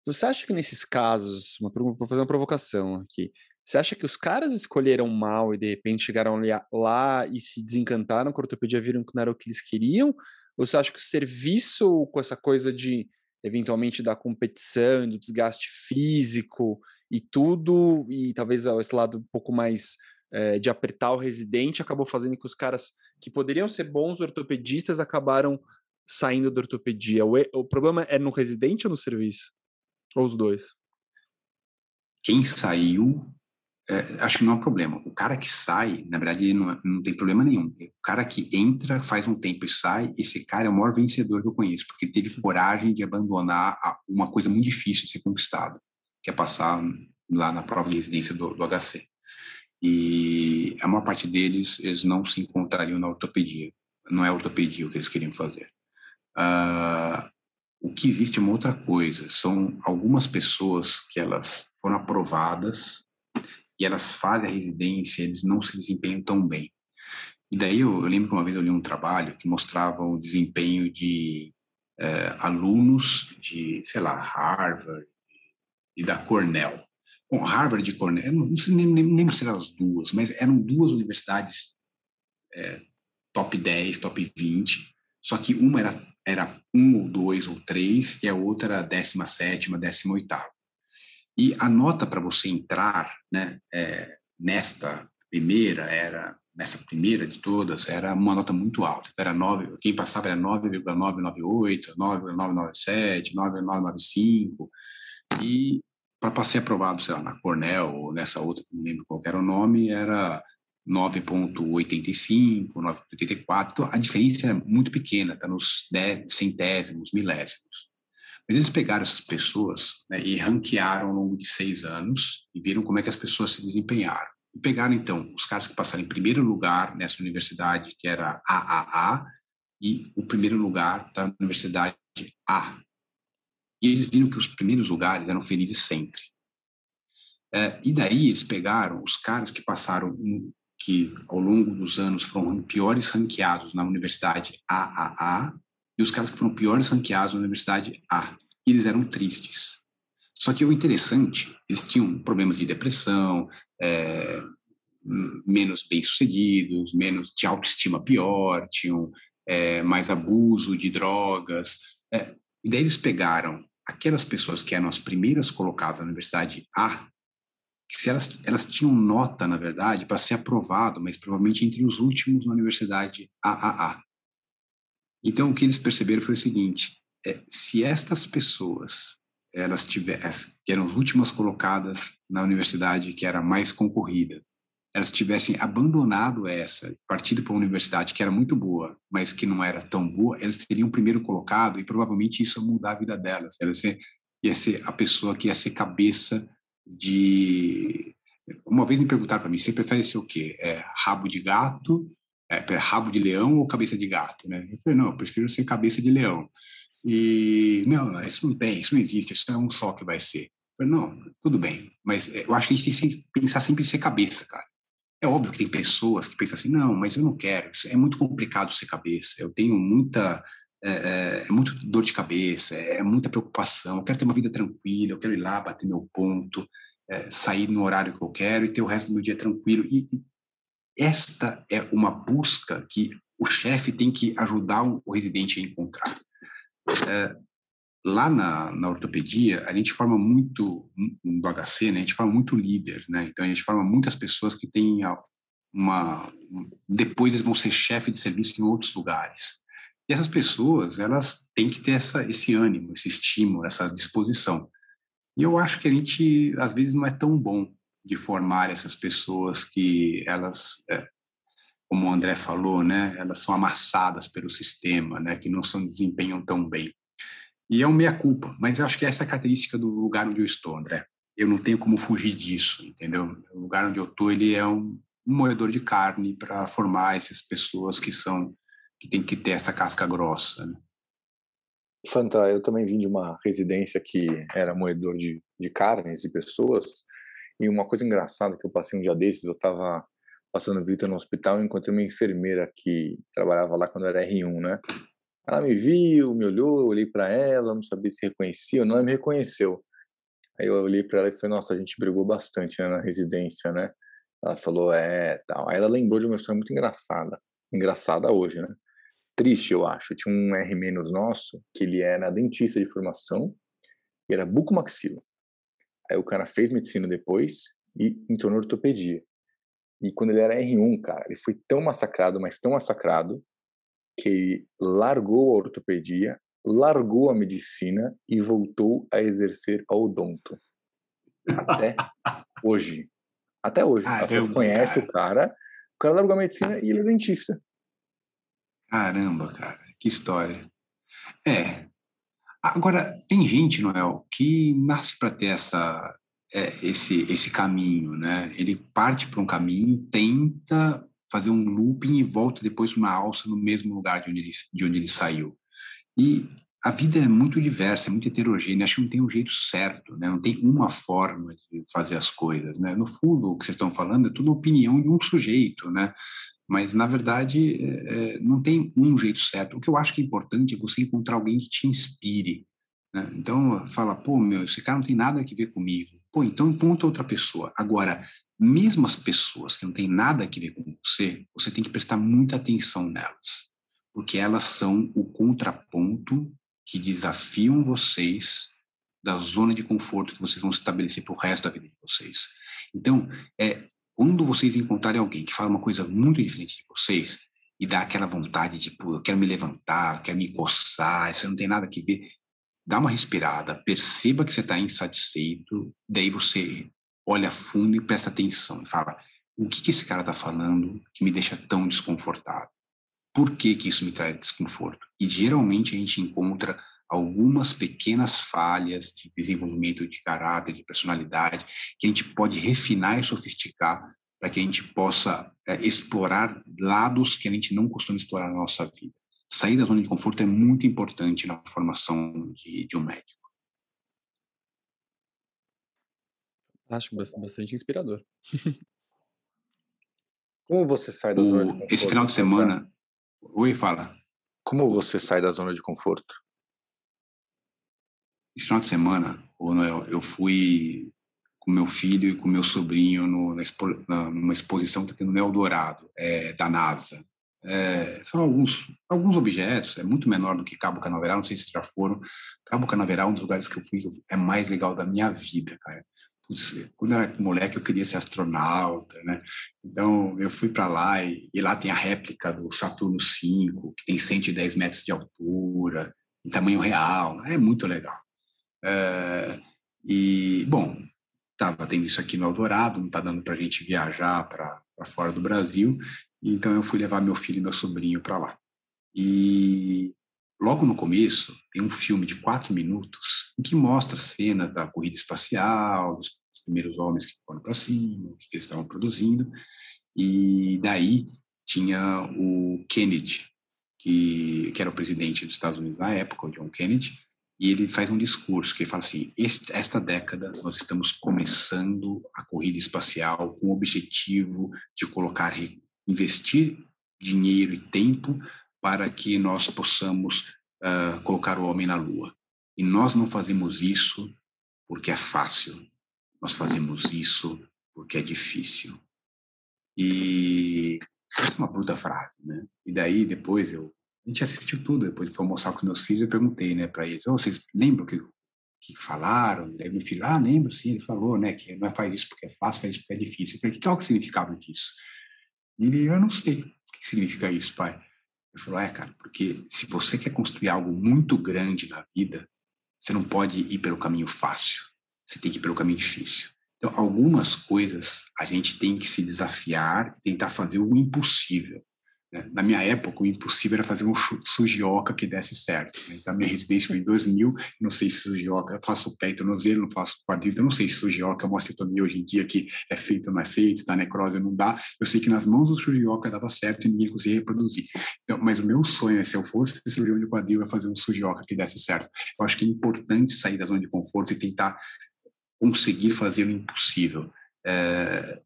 Você acha que nesses casos, uma, vou fazer uma provocação aqui, você acha que os caras escolheram mal e de repente chegaram lá e se desencantaram com a ortopedia, viram que não era o que eles queriam? Ou você acha que o serviço, com essa coisa de eventualmente da competição, do desgaste físico e tudo, e talvez esse lado um pouco mais é, de apertar o residente, acabou fazendo que os caras que poderiam ser bons ortopedistas acabaram saindo da ortopedia. O, o problema é no residente ou no serviço? Ou os dois? Quem saiu, é, acho que não é problema. O cara que sai, na verdade, não, não tem problema nenhum. O cara que entra, faz um tempo e sai, esse cara é o maior vencedor que eu conheço, porque ele teve coragem de abandonar uma coisa muito difícil de ser conquistada, que é passar lá na prova de residência do, do HC e a maior parte deles eles não se encontrariam na ortopedia. Não é ortopedia o que eles queriam fazer. Uh, o que existe é uma outra coisa. São algumas pessoas que elas foram aprovadas e elas fazem a residência, eles não se desempenham tão bem. E daí eu, eu lembro que uma vez eu li um trabalho que mostrava o desempenho de uh, alunos de, sei lá, Harvard e da Cornell. Bom, Harvard e Cornell, não sei nem, nem, nem se eram as duas, mas eram duas universidades é, top 10, top 20, só que uma era, era um ou dois ou três, e a outra era 17, 18. E a nota para você entrar né, é, nesta primeira era nessa primeira de todas era uma nota muito alta. Era 9, quem passava era 9,998, 9,997, 9,995 e para ser aprovado, sei lá, na Cornell ou nessa outra, não lembro qual era o nome, era 9,85, 9,84. Então, a diferença é muito pequena, está nos centésimos, milésimos. Mas eles pegaram essas pessoas né, e ranquearam ao longo de seis anos e viram como é que as pessoas se desempenharam. E pegaram, então, os caras que passaram em primeiro lugar nessa universidade, que era AAA, e o primeiro lugar da universidade A, e eles viram que os primeiros lugares eram felizes sempre. É, e daí eles pegaram os caras que passaram, que ao longo dos anos foram piores ranqueados na universidade AAA, e os caras que foram piores ranqueados na Universidade A. E eles eram tristes. Só que o interessante, eles tinham problemas de depressão, é, menos bem-sucedidos, menos de autoestima pior, tinham é, mais abuso de drogas. É, e daí eles pegaram aquelas pessoas que eram as primeiras colocadas na Universidade A, que se elas, elas tinham nota, na verdade, para ser aprovado, mas provavelmente entre os últimos na Universidade AAA. Então, o que eles perceberam foi o seguinte, é, se estas pessoas elas tivessem, que eram as últimas colocadas na universidade que era mais concorrida, elas tivessem abandonado essa, partido para uma universidade que era muito boa, mas que não era tão boa, elas seriam o primeiro colocado e provavelmente isso ia mudar a vida delas. Elas ia, ia ser a pessoa que ia ser cabeça de. Uma vez me perguntaram para mim: você prefere ser o quê? É, rabo de gato, é, rabo de leão ou cabeça de gato? Né? Eu falei: não, eu prefiro ser cabeça de leão. E não, isso não tem, isso não existe, isso é um só que vai ser. Eu falei, não, tudo bem, mas é, eu acho que a gente tem que pensar sempre em ser cabeça, cara. É óbvio que tem pessoas que pensam assim, não, mas eu não quero, é muito complicado ser cabeça, eu tenho muita, é, é, é, muito dor de cabeça, é, é, muita preocupação, eu quero ter uma vida tranquila, eu quero ir lá, bater meu ponto, é, sair no horário que eu quero e ter o resto do meu dia tranquilo. E, e esta é uma busca que o chefe tem que ajudar o, residente a encontrar. É, lá na, na ortopedia, a gente forma muito, do HC, né, a gente forma muito líder, né? Então, a gente forma muitas pessoas que têm uma... Depois eles vão ser chefe de serviço em outros lugares. E essas pessoas, elas têm que ter essa, esse ânimo, esse estímulo, essa disposição. E eu acho que a gente, às vezes, não é tão bom de formar essas pessoas que elas, é, como o André falou, né, elas são amassadas pelo sistema, né, que não são desempenham tão bem. E é um meia-culpa, mas eu acho que essa é a característica do lugar onde eu estou, André. Eu não tenho como fugir disso, entendeu? O lugar onde eu estou, ele é um, um moedor de carne para formar essas pessoas que são que tem que ter essa casca grossa. Né? Fanta, eu também vim de uma residência que era moedor de, de carnes e pessoas, e uma coisa engraçada que eu passei um dia desses, eu estava passando visita no hospital e encontrei uma enfermeira que trabalhava lá quando era R1, né? Ela me viu, me olhou, eu olhei para ela, não sabia se reconhecia ou não, ela me reconheceu. Aí eu olhei para ela e falei, nossa, a gente brigou bastante né, na residência, né? Ela falou, é, tal. Aí ela lembrou de uma história muito engraçada. Engraçada hoje, né? Triste, eu acho. Tinha um R- nosso, que ele era dentista de formação e era bucomaxila. Aí o cara fez medicina depois e entrou na ortopedia. E quando ele era R1, cara, ele foi tão massacrado, mas tão massacrado, que largou a ortopedia, largou a medicina e voltou a exercer a odonto. Até hoje. Até hoje. Caramba, conhece cara. o cara, o cara largou a medicina e ele é dentista. Caramba, cara, que história. É. Agora, tem gente, Noel, que nasce para ter essa, é, esse, esse caminho, né? Ele parte para um caminho, tenta fazer um looping e volta depois uma alça no mesmo lugar de onde ele, de onde ele saiu. E a vida é muito diversa, é muito heterogênea, acho que não tem um jeito certo, né? não tem uma forma de fazer as coisas. Né? No fundo, o que vocês estão falando é tudo opinião de um sujeito, né? Mas na verdade é, é, não tem um jeito certo. O que eu acho que é importante é você encontrar alguém que te inspire. Né? Então, fala, pô, meu, esse cara não tem nada a ver comigo. Pô, então encontra outra pessoa. Agora, mesmo as pessoas que não têm nada a ver com você, você tem que prestar muita atenção nelas, porque elas são o contraponto que desafiam vocês da zona de conforto que vocês vão estabelecer para o resto da vida de vocês. Então, é quando vocês encontrarem alguém que fala uma coisa muito diferente de vocês e dá aquela vontade de, pô, eu quero me levantar, quero me coçar, isso não tem nada a ver, dá uma respirada, perceba que você está insatisfeito, daí você olha fundo e presta atenção e fala: o que, que esse cara está falando que me deixa tão desconfortável? Por que, que isso me traz desconforto? E geralmente a gente encontra algumas pequenas falhas de desenvolvimento de caráter, de personalidade, que a gente pode refinar e sofisticar para que a gente possa é, explorar lados que a gente não costuma explorar na nossa vida. Sair da zona de conforto é muito importante na formação de, de um médico. Acho bastante inspirador. Como você sai da zona de conforto? Esse final de semana. Oi, fala. Como você sai da zona de conforto? Esse final de semana, Noel, eu fui com meu filho e com meu sobrinho no, na, numa exposição que está no Eldorado, é, da NASA. É, são alguns, alguns objetos, é muito menor do que Cabo Canaveral, não sei se já foram. Cabo Canaveral é um dos lugares que eu fui que é mais legal da minha vida, cara. Quando eu era moleque, eu queria ser astronauta, né? Então, eu fui para lá e, e, lá tem a réplica do Saturno V, que tem 110 metros de altura, em tamanho real. É muito legal. É, e, bom, estava tendo isso aqui no Eldorado, não está dando para a gente viajar para fora do Brasil, então eu fui levar meu filho e meu sobrinho para lá. E logo no começo tem um filme de quatro minutos que mostra cenas da corrida espacial, dos primeiros homens que foram para cima, o que eles estavam produzindo, e daí tinha o Kennedy, que, que era o presidente dos Estados Unidos na época, o John Kennedy, e ele faz um discurso que fala assim: esta década nós estamos começando a corrida espacial com o objetivo de colocar, investir dinheiro e tempo para que nós possamos uh, colocar o homem na Lua. E nós não fazemos isso porque é fácil, nós fazemos isso porque é difícil. E é uma bruta frase, né? E daí depois eu a gente assistiu tudo, depois foi almoçar com meus filhos, eu perguntei, né, para eles, oh, vocês lembram que que falaram? Daí meu filho, ah, lembro, sim, ele falou, né, que não é faz isso porque é fácil, faz isso porque é difícil. Eu falei, qual é o significado disso? Ele, eu não sei o que significa isso, pai. Ele falou, é, cara, porque se você quer construir algo muito grande na vida, você não pode ir pelo caminho fácil, você tem que ir pelo caminho difícil. Então, algumas coisas a gente tem que se desafiar e tentar fazer o impossível. Né? Na minha época, o impossível era fazer um sujioca que desse certo. Né? Então, minha residência foi em 2000, não sei se sujioca, eu faço pé e tornozelo, não faço quadril, então não sei se sujioca é uma osteotomia hoje em dia que é feito ou não é feito, está necrose não dá. Eu sei que nas mãos do sujioca dava certo e ninguém conseguia reproduzir. Então, mas o meu sonho é, se eu fosse cirurgião de quadril, é fazer um sujioca que desse certo. Eu acho que é importante sair da zona de conforto e tentar conseguir fazer o impossível. É,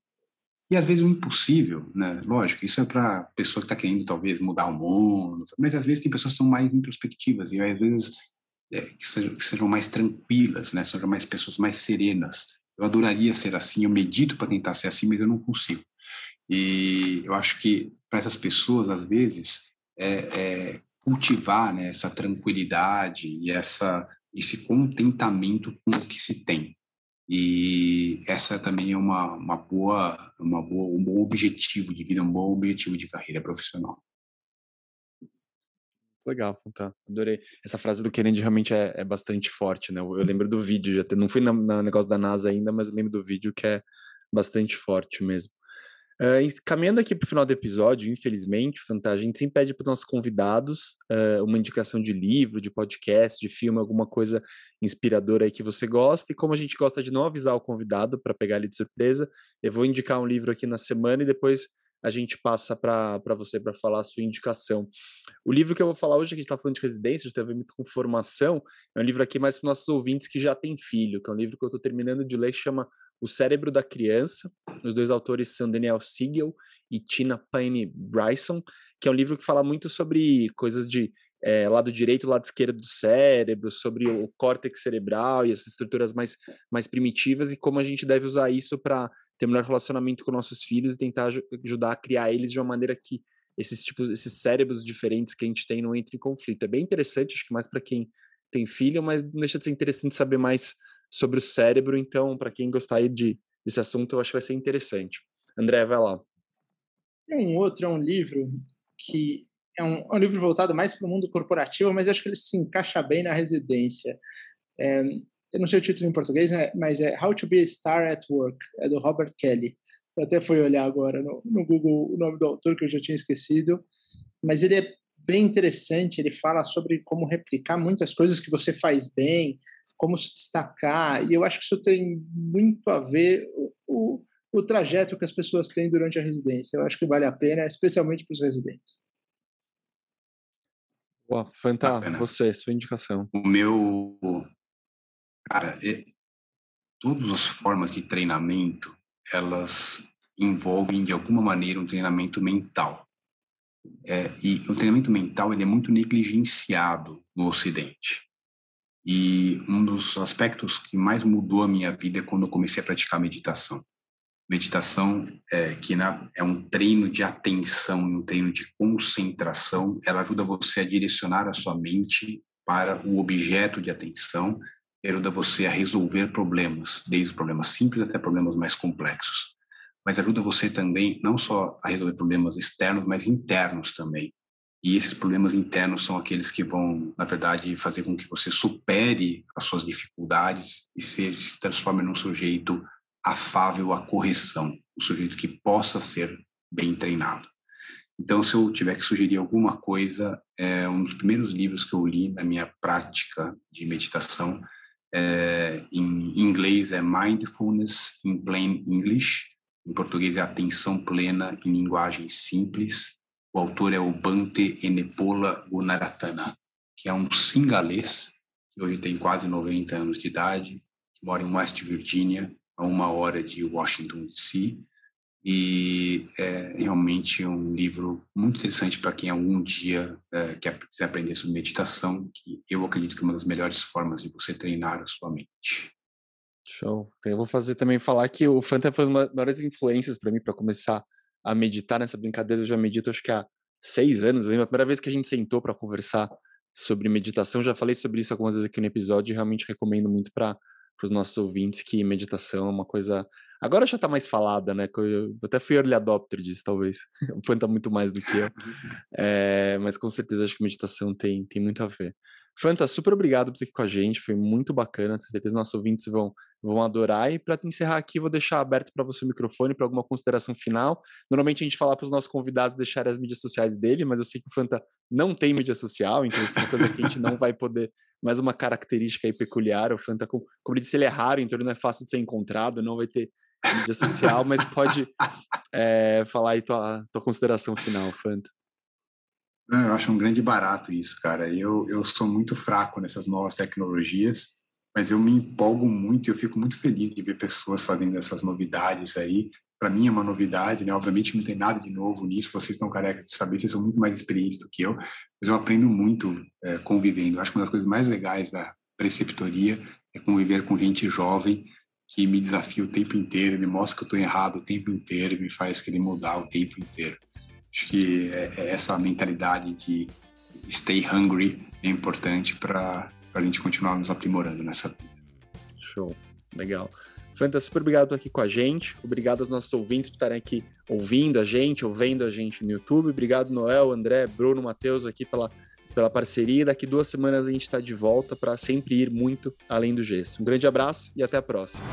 e às vezes o impossível, né? Lógico, isso é para pessoa que está querendo talvez mudar o mundo, mas às vezes tem pessoas que são mais introspectivas e às vezes é, que, sejam, que, sejam, mais tranquilas, né? Sejam mais pessoas mais serenas. Eu adoraria ser assim, eu medito para tentar ser assim, mas eu não consigo. E eu acho que para essas pessoas, às vezes, é, é cultivar né, essa tranquilidade e essa, esse contentamento com o que se tem. E essa também é uma, uma boa, uma boa, um bom objetivo de vida, um bom objetivo de carreira profissional. Legal, fantástico. Adorei. Essa frase do Kennedy realmente é, é bastante forte, né? Eu, eu lembro do vídeo, já não fui no negócio da NASA ainda, mas lembro do vídeo que é bastante forte mesmo. Uh, caminhando aqui para o final do episódio, infelizmente, a gente sempre pede para os nossos convidados uh, uma indicação de livro, de podcast, de filme, alguma coisa inspiradora aí que você gosta. E como a gente gosta de não avisar o convidado para pegar ele de surpresa, eu vou indicar um livro aqui na semana e depois a gente passa para você para falar a sua indicação. O livro que eu vou falar hoje, que a gente está falando de residência, de ter muito com formação, é um livro aqui mais para nossos ouvintes que já têm filho, que é um livro que eu estou terminando de ler, chama o Cérebro da Criança. Os dois autores são Daniel Siegel e Tina Payne Bryson, que é um livro que fala muito sobre coisas de é, lado direito lado esquerdo do cérebro, sobre o córtex cerebral e essas estruturas mais, mais primitivas e como a gente deve usar isso para ter melhor relacionamento com nossos filhos e tentar ajudar a criar eles de uma maneira que esses tipos, esses cérebros diferentes que a gente tem não entrem em conflito. É bem interessante, acho que mais para quem tem filho, mas não deixa de ser interessante saber mais sobre o cérebro. Então, para quem gostar de, desse assunto, eu acho que vai ser interessante. André, vai lá. Tem um outro, é um livro que é um, é um livro voltado mais para o mundo corporativo, mas acho que ele se encaixa bem na residência. É, eu não sei o título em português, né, mas é How to Be a Star at Work, é do Robert Kelly. Eu até fui olhar agora no, no Google o nome do autor, que eu já tinha esquecido, mas ele é bem interessante, ele fala sobre como replicar muitas coisas que você faz bem, como se destacar, e eu acho que isso tem muito a ver o, o trajeto que as pessoas têm durante a residência. Eu acho que vale a pena, especialmente para os residentes. Uau, fantástico. Você, sua indicação. O meu. Cara, é, todas as formas de treinamento, elas envolvem de alguma maneira um treinamento mental. É, e o treinamento mental ele é muito negligenciado no Ocidente. E um dos aspectos que mais mudou a minha vida é quando eu comecei a praticar meditação. Meditação, é, que na, é um treino de atenção, um treino de concentração, ela ajuda você a direcionar a sua mente para o objeto de atenção, ajuda você a resolver problemas, desde problemas simples até problemas mais complexos. Mas ajuda você também não só a resolver problemas externos, mas internos também. E esses problemas internos são aqueles que vão, na verdade, fazer com que você supere as suas dificuldades e se, se transforme num sujeito afável à correção, um sujeito que possa ser bem treinado. Então, se eu tiver que sugerir alguma coisa, é um dos primeiros livros que eu li na minha prática de meditação, é, em inglês é Mindfulness in Plain English, em português é Atenção Plena em Linguagem Simples, o autor é o Bante Enepola Gunaratana, que é um singalês, que hoje tem quase 90 anos de idade, mora em West Virginia, a uma hora de Washington, D.C., e é realmente um livro muito interessante para quem algum dia é, quer quiser aprender sobre meditação, que eu acredito que é uma das melhores formas de você treinar a sua mente. Show. Eu vou fazer também falar que o Fanta foi uma das maiores influências para mim para começar a meditar nessa brincadeira. Eu já medito acho que há seis anos. A primeira vez que a gente sentou para conversar sobre meditação, já falei sobre isso algumas vezes aqui no episódio e realmente recomendo muito para os nossos ouvintes que meditação é uma coisa. Agora já está mais falada, né? Eu até fui early adopter disso, talvez. O Fanta muito mais do que eu. É, mas com certeza acho que meditação tem, tem muito a ver. Fanta, super obrigado por estar aqui com a gente, foi muito bacana, tenho certeza que nossos ouvintes vão, vão adorar. E para encerrar aqui, vou deixar aberto para você o microfone para alguma consideração final. Normalmente a gente fala para os nossos convidados deixarem as mídias sociais dele, mas eu sei que o Fanta não tem mídia social, então isso é uma coisa que a gente não vai poder. Mais uma característica aí peculiar. O Fanta, como eu disse, ele é raro, então ele não é fácil de ser encontrado, não vai ter mídia social, mas pode é, falar aí tua, tua consideração final, Fanta. Eu acho um grande barato isso, cara. Eu, eu sou muito fraco nessas novas tecnologias, mas eu me empolgo muito e eu fico muito feliz de ver pessoas fazendo essas novidades aí. Para mim é uma novidade, né? Obviamente não tem nada de novo nisso, vocês estão carecas de saber, vocês são muito mais experientes do que eu, mas eu aprendo muito é, convivendo. Acho que uma das coisas mais legais da preceptoria é conviver com gente jovem que me desafia o tempo inteiro, me mostra que eu estou errado o tempo inteiro, me faz querer mudar o tempo inteiro. Acho que é, é essa mentalidade de stay hungry é importante para a gente continuar nos aprimorando nessa vida. Show, legal. Fanta, super obrigado por estar aqui com a gente. Obrigado aos nossos ouvintes por estarem aqui ouvindo a gente, ouvindo a gente no YouTube. Obrigado, Noel, André, Bruno, Matheus, aqui pela, pela parceria. Daqui duas semanas a gente está de volta para sempre ir muito além do gesso. Um grande abraço e até a próxima.